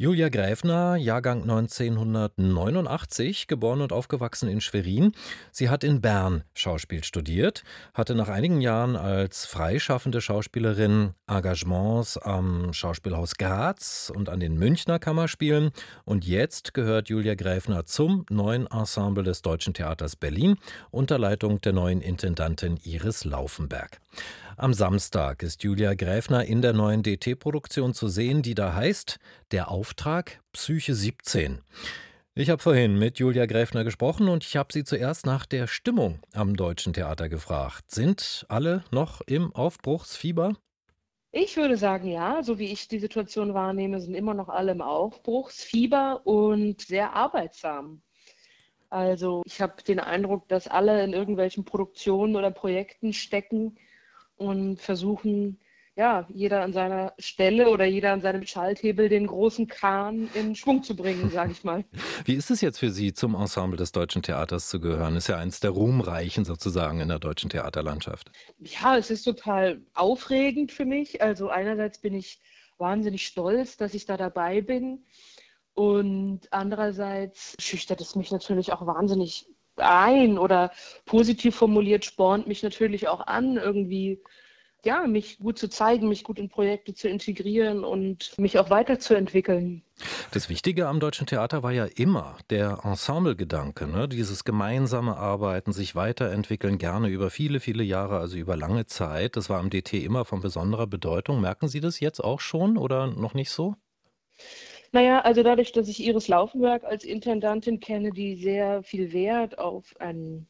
Julia Gräfner, Jahrgang 1989, geboren und aufgewachsen in Schwerin. Sie hat in Bern Schauspiel studiert, hatte nach einigen Jahren als freischaffende Schauspielerin Engagements am Schauspielhaus Graz und an den Münchner Kammerspielen. Und jetzt gehört Julia Gräfner zum neuen Ensemble des Deutschen Theaters Berlin unter Leitung der neuen Intendantin Iris Laufenberg. Am Samstag ist Julia Gräfner in der neuen DT-Produktion zu sehen, die da heißt Der Auftrag Psyche 17. Ich habe vorhin mit Julia Gräfner gesprochen und ich habe sie zuerst nach der Stimmung am Deutschen Theater gefragt. Sind alle noch im Aufbruchsfieber? Ich würde sagen, ja, so wie ich die Situation wahrnehme, sind immer noch alle im Aufbruchsfieber und sehr arbeitsam. Also ich habe den Eindruck, dass alle in irgendwelchen Produktionen oder Projekten stecken, und versuchen, ja, jeder an seiner Stelle oder jeder an seinem Schalthebel den großen Kahn in Schwung zu bringen, sage ich mal. Wie ist es jetzt für Sie, zum Ensemble des Deutschen Theaters zu gehören? Ist ja eins der Ruhmreichen sozusagen in der deutschen Theaterlandschaft. Ja, es ist total aufregend für mich. Also einerseits bin ich wahnsinnig stolz, dass ich da dabei bin. Und andererseits schüchtert es mich natürlich auch wahnsinnig ein oder positiv formuliert spornt mich natürlich auch an, irgendwie ja, mich gut zu zeigen, mich gut in Projekte zu integrieren und mich auch weiterzuentwickeln. Das Wichtige am deutschen Theater war ja immer der Ensemblegedanke, ne? dieses gemeinsame Arbeiten, sich weiterentwickeln, gerne über viele, viele Jahre, also über lange Zeit. Das war am DT immer von besonderer Bedeutung. Merken Sie das jetzt auch schon oder noch nicht so? Naja, also dadurch, dass ich Iris Laufenberg als Intendantin kenne, die sehr viel Wert auf ein,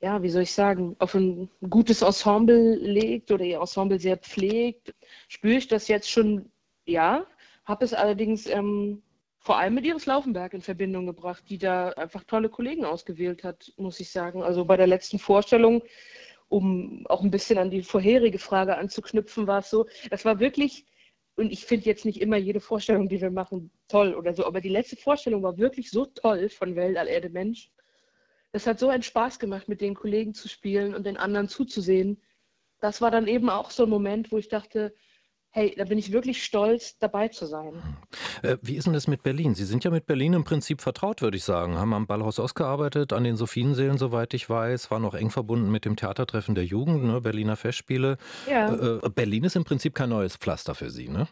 ja, wie soll ich sagen, auf ein gutes Ensemble legt oder ihr Ensemble sehr pflegt, spüre ich das jetzt schon, ja, habe es allerdings ähm, vor allem mit Iris Laufenberg in Verbindung gebracht, die da einfach tolle Kollegen ausgewählt hat, muss ich sagen. Also bei der letzten Vorstellung, um auch ein bisschen an die vorherige Frage anzuknüpfen, war es so, es war wirklich und ich finde jetzt nicht immer jede Vorstellung, die wir machen, toll oder so, aber die letzte Vorstellung war wirklich so toll von Weltall Erde Mensch. Es hat so einen Spaß gemacht, mit den Kollegen zu spielen und den anderen zuzusehen. Das war dann eben auch so ein Moment, wo ich dachte, hey, da bin ich wirklich stolz, dabei zu sein. Äh, wie ist denn das mit Berlin? Sie sind ja mit Berlin im Prinzip vertraut, würde ich sagen. Haben am Ballhaus ausgearbeitet, an den Sophienseelen, soweit ich weiß, waren auch eng verbunden mit dem Theatertreffen der Jugend, ne? Berliner Festspiele. Ja. Äh, äh Berlin ist im Prinzip kein neues Pflaster für Sie, ne?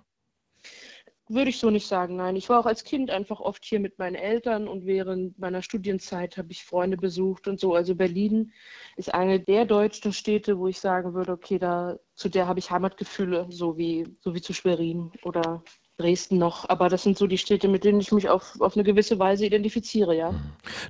Würde ich so nicht sagen, nein. Ich war auch als Kind einfach oft hier mit meinen Eltern und während meiner Studienzeit habe ich Freunde besucht und so. Also Berlin ist eine der deutschen Städte, wo ich sagen würde, okay, da zu der habe ich Heimatgefühle, so wie, so wie zu Schwerin oder Dresden noch. Aber das sind so die Städte, mit denen ich mich auf, auf eine gewisse Weise identifiziere, ja. Hm.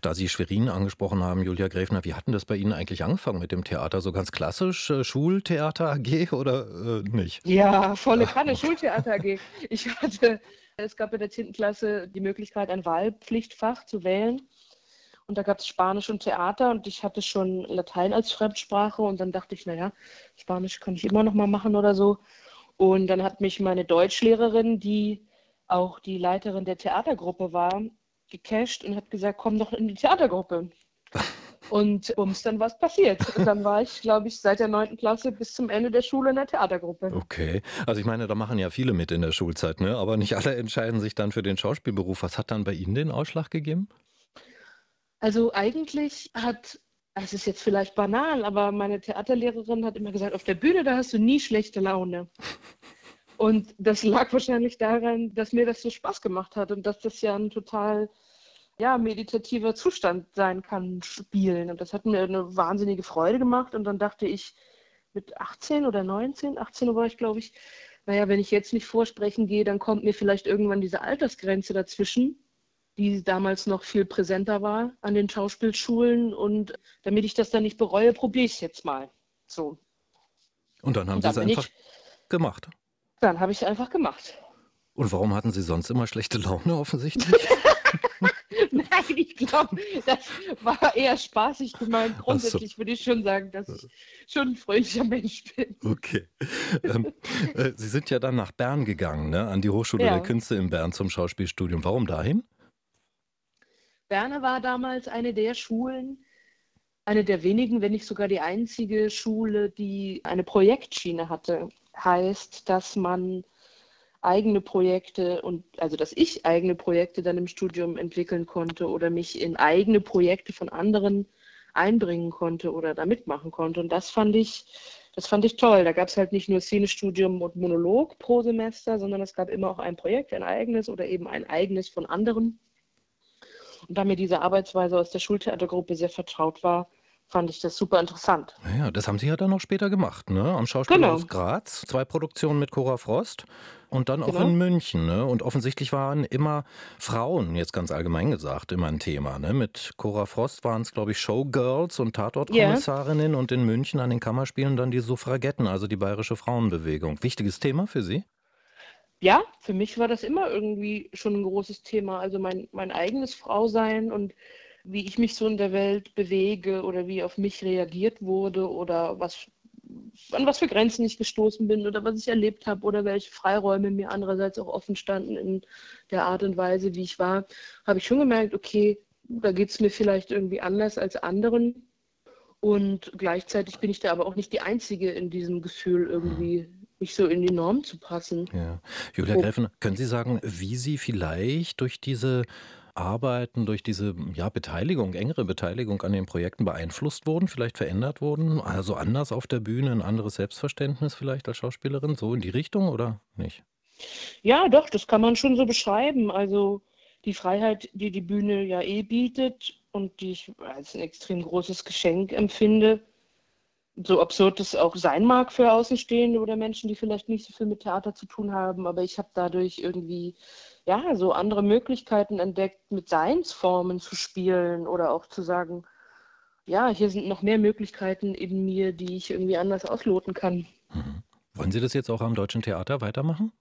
Da Sie Schwerin angesprochen haben, Julia Gräfner, wie hatten das bei Ihnen eigentlich angefangen mit dem Theater? So ganz klassisch äh, Schultheater AG oder äh, nicht? Ja, volle Kanne Schultheater AG. Ich hatte, es gab in der 10. Klasse die Möglichkeit, ein Wahlpflichtfach zu wählen. Und da gab es Spanisch und Theater und ich hatte schon Latein als Fremdsprache und dann dachte ich, naja, Spanisch kann ich immer noch mal machen oder so. Und dann hat mich meine Deutschlehrerin, die auch die Leiterin der Theatergruppe war, gecasht und hat gesagt, komm doch in die Theatergruppe. Und bums, dann was passiert. Und dann war ich, glaube ich, seit der 9. Klasse bis zum Ende der Schule in der Theatergruppe. Okay. Also ich meine, da machen ja viele mit in der Schulzeit, ne? Aber nicht alle entscheiden sich dann für den Schauspielberuf. Was hat dann bei Ihnen den Ausschlag gegeben? Also eigentlich hat es ist jetzt vielleicht banal, aber meine Theaterlehrerin hat immer gesagt, auf der Bühne, da hast du nie schlechte Laune. Und das lag wahrscheinlich daran, dass mir das so Spaß gemacht hat und dass das ja ein total ja, meditativer Zustand sein kann, spielen. Und das hat mir eine wahnsinnige Freude gemacht. Und dann dachte ich, mit 18 oder 19, 18 war ich, glaube ich, naja, wenn ich jetzt nicht vorsprechen gehe, dann kommt mir vielleicht irgendwann diese Altersgrenze dazwischen die damals noch viel präsenter war an den Schauspielschulen. Und damit ich das dann nicht bereue, probiere ich es jetzt mal. So. Und dann haben und dann Sie es einfach ich, gemacht. Dann habe ich es einfach gemacht. Und warum hatten Sie sonst immer schlechte Laune offensichtlich? Nein, ich glaube, das war eher spaßig gemeint. Grundsätzlich so. würde ich schon sagen, dass ich schon ein fröhlicher Mensch bin. Okay. Ähm, äh, Sie sind ja dann nach Bern gegangen, ne? an die Hochschule ja. der Künste in Bern zum Schauspielstudium. Warum dahin? Berne war damals eine der Schulen, eine der wenigen, wenn nicht sogar die einzige Schule, die eine Projektschiene hatte. Heißt, dass man eigene Projekte und also dass ich eigene Projekte dann im Studium entwickeln konnte oder mich in eigene Projekte von anderen einbringen konnte oder da mitmachen konnte. Und das fand ich, das fand ich toll. Da gab es halt nicht nur Szenestudium und Monolog pro Semester, sondern es gab immer auch ein Projekt, ein eigenes oder eben ein eigenes von anderen. Und da mir diese Arbeitsweise aus der Schultheatergruppe sehr vertraut war, fand ich das super interessant. Ja, das haben Sie ja dann noch später gemacht, ne? Am Schauspielhaus genau. Graz, zwei Produktionen mit Cora Frost und dann auch genau. in München, ne? Und offensichtlich waren immer Frauen, jetzt ganz allgemein gesagt, immer ein Thema, ne? Mit Cora Frost waren es, glaube ich, Showgirls und Tatortkommissarinnen yeah. und in München an den Kammerspielen dann die Suffragetten, also die bayerische Frauenbewegung. Wichtiges Thema für Sie? Ja, für mich war das immer irgendwie schon ein großes Thema. Also mein, mein eigenes Frausein und wie ich mich so in der Welt bewege oder wie auf mich reagiert wurde oder was, an was für Grenzen ich gestoßen bin oder was ich erlebt habe oder welche Freiräume mir andererseits auch offen standen in der Art und Weise, wie ich war, habe ich schon gemerkt, okay, da geht es mir vielleicht irgendwie anders als anderen. Und gleichzeitig bin ich da aber auch nicht die Einzige in diesem Gefühl, irgendwie nicht so in die Norm zu passen. Ja. Julia Gräfen, können Sie sagen, wie Sie vielleicht durch diese Arbeiten durch diese ja, Beteiligung, engere Beteiligung an den Projekten beeinflusst wurden, vielleicht verändert wurden? Also anders auf der Bühne, ein anderes Selbstverständnis vielleicht als Schauspielerin, so in die Richtung oder nicht? Ja, doch, das kann man schon so beschreiben. Also die Freiheit, die die Bühne ja eh bietet und die ich als ein extrem großes Geschenk empfinde, so absurd es auch sein mag für Außenstehende oder Menschen, die vielleicht nicht so viel mit Theater zu tun haben, aber ich habe dadurch irgendwie ja so andere Möglichkeiten entdeckt, mit Seinsformen zu spielen oder auch zu sagen, ja, hier sind noch mehr Möglichkeiten in mir, die ich irgendwie anders ausloten kann. Mhm. Wollen Sie das jetzt auch am Deutschen Theater weitermachen?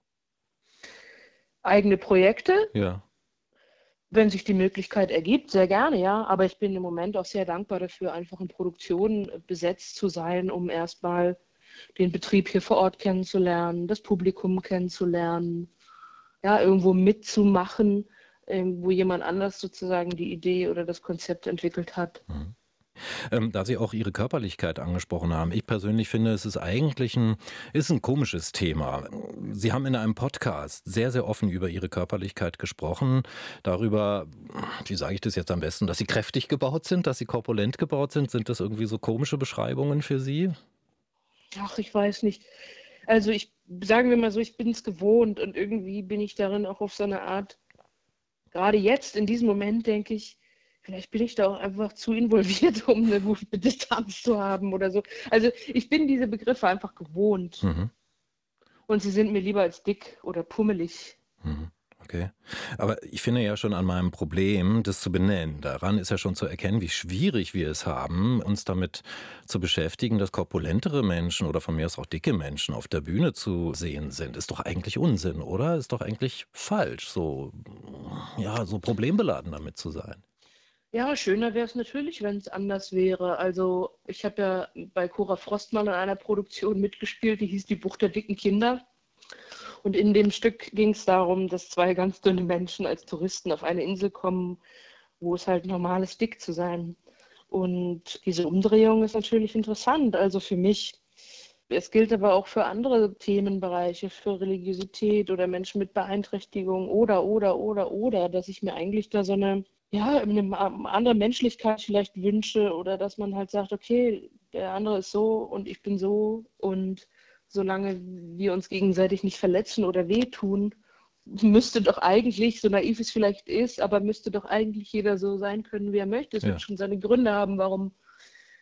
Eigene Projekte? Ja. Wenn sich die Möglichkeit ergibt, sehr gerne, ja. Aber ich bin im Moment auch sehr dankbar dafür, einfach in Produktionen besetzt zu sein, um erstmal den Betrieb hier vor Ort kennenzulernen, das Publikum kennenzulernen, ja, irgendwo mitzumachen, ähm, wo jemand anders sozusagen die Idee oder das Konzept entwickelt hat. Mhm. Ähm, da Sie auch Ihre Körperlichkeit angesprochen haben, ich persönlich finde, es ist eigentlich ein, ist ein komisches Thema. Sie haben in einem Podcast sehr, sehr offen über Ihre Körperlichkeit gesprochen, darüber, wie sage ich das jetzt am besten, dass Sie kräftig gebaut sind, dass Sie korpulent gebaut sind. Sind das irgendwie so komische Beschreibungen für Sie? Ach, ich weiß nicht. Also ich, sagen wir mal so, ich bin es gewohnt und irgendwie bin ich darin auch auf so eine Art, gerade jetzt, in diesem Moment denke ich, vielleicht bin ich da auch einfach zu involviert, um eine gute Distanz zu haben oder so. Also ich bin diese Begriffe einfach gewohnt. Mhm. Und sie sind mir lieber als dick oder pummelig. Mhm. Okay. Aber ich finde ja schon an meinem Problem, das zu benennen, daran ist ja schon zu erkennen, wie schwierig wir es haben, uns damit zu beschäftigen, dass korpulentere Menschen oder von mir aus auch dicke Menschen auf der Bühne zu sehen sind. Ist doch eigentlich Unsinn, oder? Ist doch eigentlich falsch, so, ja, so problembeladen damit zu sein. Ja, schöner wäre es natürlich, wenn es anders wäre. Also ich habe ja bei Cora Frostmann in einer Produktion mitgespielt, die hieß Die Bucht der dicken Kinder. Und in dem Stück ging es darum, dass zwei ganz dünne Menschen als Touristen auf eine Insel kommen, wo es halt normal ist, dick zu sein. Und diese Umdrehung ist natürlich interessant. Also für mich, es gilt aber auch für andere Themenbereiche, für Religiosität oder Menschen mit Beeinträchtigung oder, oder, oder, oder, dass ich mir eigentlich da so eine ja, eine andere Menschlichkeit vielleicht wünsche oder dass man halt sagt, okay, der andere ist so und ich bin so und solange wir uns gegenseitig nicht verletzen oder wehtun, müsste doch eigentlich, so naiv es vielleicht ist, aber müsste doch eigentlich jeder so sein können, wie er möchte. Es ja. wird schon seine Gründe haben, warum.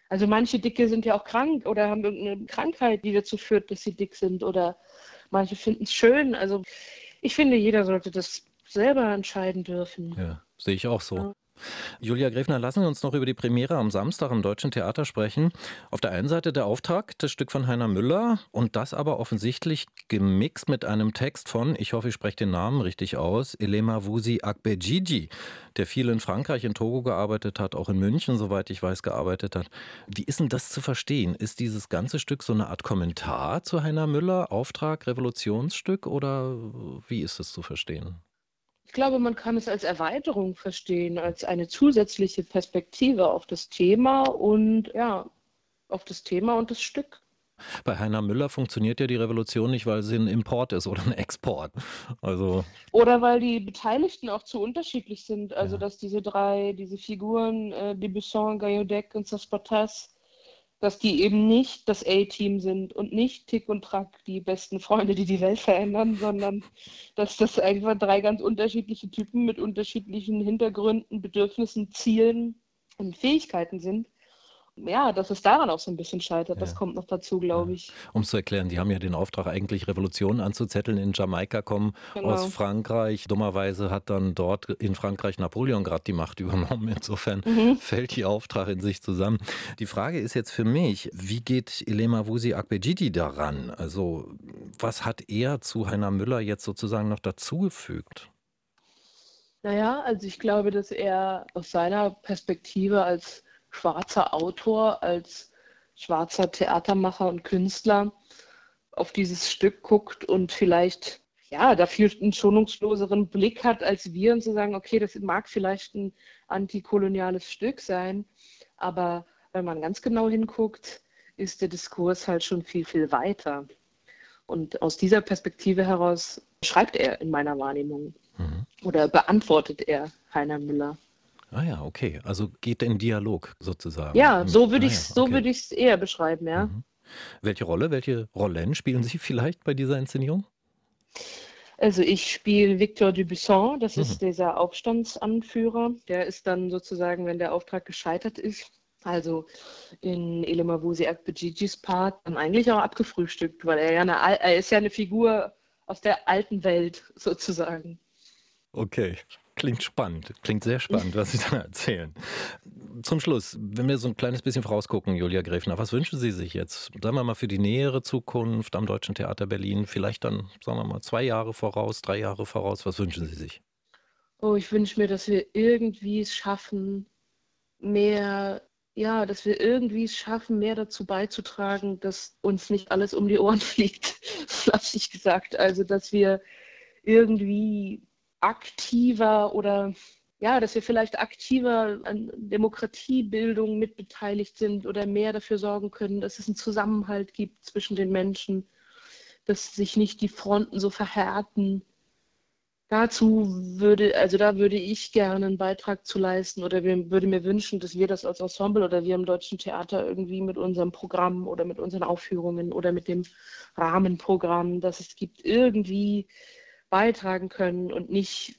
Also manche Dicke sind ja auch krank oder haben irgendeine Krankheit, die dazu führt, dass sie dick sind oder manche finden es schön. Also ich finde, jeder sollte das selber entscheiden dürfen. Ja. Sehe ich auch so. Ja. Julia Gräfner, lassen Sie uns noch über die Premiere am Samstag im Deutschen Theater sprechen. Auf der einen Seite der Auftrag, das Stück von Heiner Müller und das aber offensichtlich gemixt mit einem Text von, ich hoffe, ich spreche den Namen richtig aus, Elema Wusi Akbejiji, der viel in Frankreich, in Togo gearbeitet hat, auch in München, soweit ich weiß, gearbeitet hat. Wie ist denn das zu verstehen? Ist dieses ganze Stück so eine Art Kommentar zu Heiner Müller, Auftrag, Revolutionsstück oder wie ist es zu verstehen? Ich glaube, man kann es als Erweiterung verstehen, als eine zusätzliche Perspektive auf das Thema und ja, auf das Thema und das Stück. Bei Heiner Müller funktioniert ja die Revolution nicht, weil sie ein Import ist oder ein Export. Also Oder weil die Beteiligten auch zu unterschiedlich sind. Also, ja, dass diese drei, diese Figuren, äh, Dubuisson, Gayodec und Cespedes, dass die eben nicht das A-Team sind und nicht Tick und Track, die besten Freunde, die die Welt verändern, sondern dass das einfach drei ganz unterschiedliche Typen mit unterschiedlichen Hintergründen, Bedürfnissen, Zielen und Fähigkeiten sind. Ja, dass es daran auch so ein bisschen scheitert, das ja. kommt noch dazu, glaube Ja. ich. Um es zu erklären, die haben ja den Auftrag, eigentlich Revolutionen anzuzetteln in Jamaika, kommen aus Genau. Frankreich. Dummerweise hat dann dort in Frankreich Napoleon gerade die Macht übernommen. Insofern Mhm. fällt ihr Auftrag in sich zusammen. Die Frage ist jetzt für mich, wie geht Elema Wusi Akbejidi daran? Also, was hat er zu Heiner Müller jetzt sozusagen noch dazugefügt? Naja, also ich glaube, dass er aus seiner Perspektive als schwarzer Autor, als schwarzer Theatermacher und Künstler auf dieses Stück guckt und vielleicht ja dafür einen schonungsloseren Blick hat als wir und zu sagen, okay, das mag vielleicht ein antikoloniales Stück sein, aber wenn man ganz genau hinguckt, ist der Diskurs halt schon viel, viel weiter. Und aus dieser Perspektive heraus schreibt er in meiner Wahrnehmung Mhm. oder beantwortet er Heiner Müller. Ah ja, okay. Also geht in Dialog sozusagen. Ja, Mhm. so würde Ah ich ja, es so okay. ich's eher beschreiben, ja. Mhm. Welche Rolle, welche Rollen spielen Sie vielleicht bei dieser Inszenierung? Also ich spiele Victor Dubuisson, das Mhm. ist dieser Aufstandsanführer. Der ist dann sozusagen, wenn der Auftrag gescheitert ist, also in Elemavusi Akbejijis Part, dann eigentlich auch abgefrühstückt, weil er ja eine, er ist ja eine Figur aus der alten Welt sozusagen. Okay, klingt spannend. Klingt sehr spannend, was Sie da erzählen. Zum Schluss, wenn wir so ein kleines bisschen vorausgucken, Julia Gräfner, was wünschen Sie sich jetzt? Sagen wir mal für die nähere Zukunft am Deutschen Theater Berlin, vielleicht dann, sagen wir mal, zwei Jahre voraus, drei Jahre voraus, was wünschen Sie sich? Oh, ich wünsche mir, dass wir irgendwie es schaffen, mehr, ja, dass wir irgendwie es schaffen, mehr dazu beizutragen, dass uns nicht alles um die Ohren fliegt, flapsig gesagt. Also, dass wir irgendwie aktiver oder ja, dass wir vielleicht aktiver an Demokratiebildung mitbeteiligt sind oder mehr dafür sorgen können, dass es einen Zusammenhalt gibt zwischen den Menschen, dass sich nicht die Fronten so verhärten. Dazu würde, also da würde ich gerne einen Beitrag zu leisten oder wir, würde mir wünschen, dass wir das als Ensemble oder wir im Deutschen Theater irgendwie mit unserem Programm oder mit unseren Aufführungen oder mit dem Rahmenprogramm, das es gibt, irgendwie beitragen können und nicht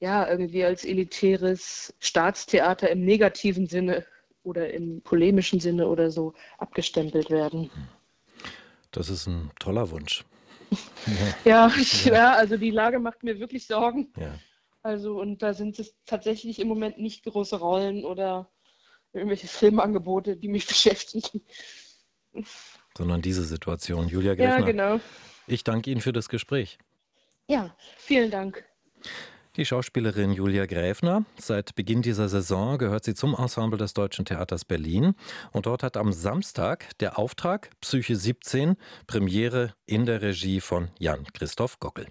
ja irgendwie als elitäres Staatstheater im negativen Sinne oder im polemischen Sinne oder so abgestempelt werden. Das ist ein toller Wunsch. Ja, ich, Ja, ja, also die Lage macht mir wirklich Sorgen. ja. Also, und da sind es tatsächlich im Moment nicht große Rollen oder irgendwelche Filmangebote, die mich beschäftigen. Sondern diese Situation. Julia Ja, Gräfner, genau. ich danke Ihnen für das Gespräch. Ja, vielen Dank. Die Schauspielerin Julia Gräfner. Seit Beginn dieser Saison gehört sie zum Ensemble des Deutschen Theaters Berlin. Und dort hat am Samstag der Auftrag Psyche 17 Premiere in der Regie von Jan Christoph Gockel.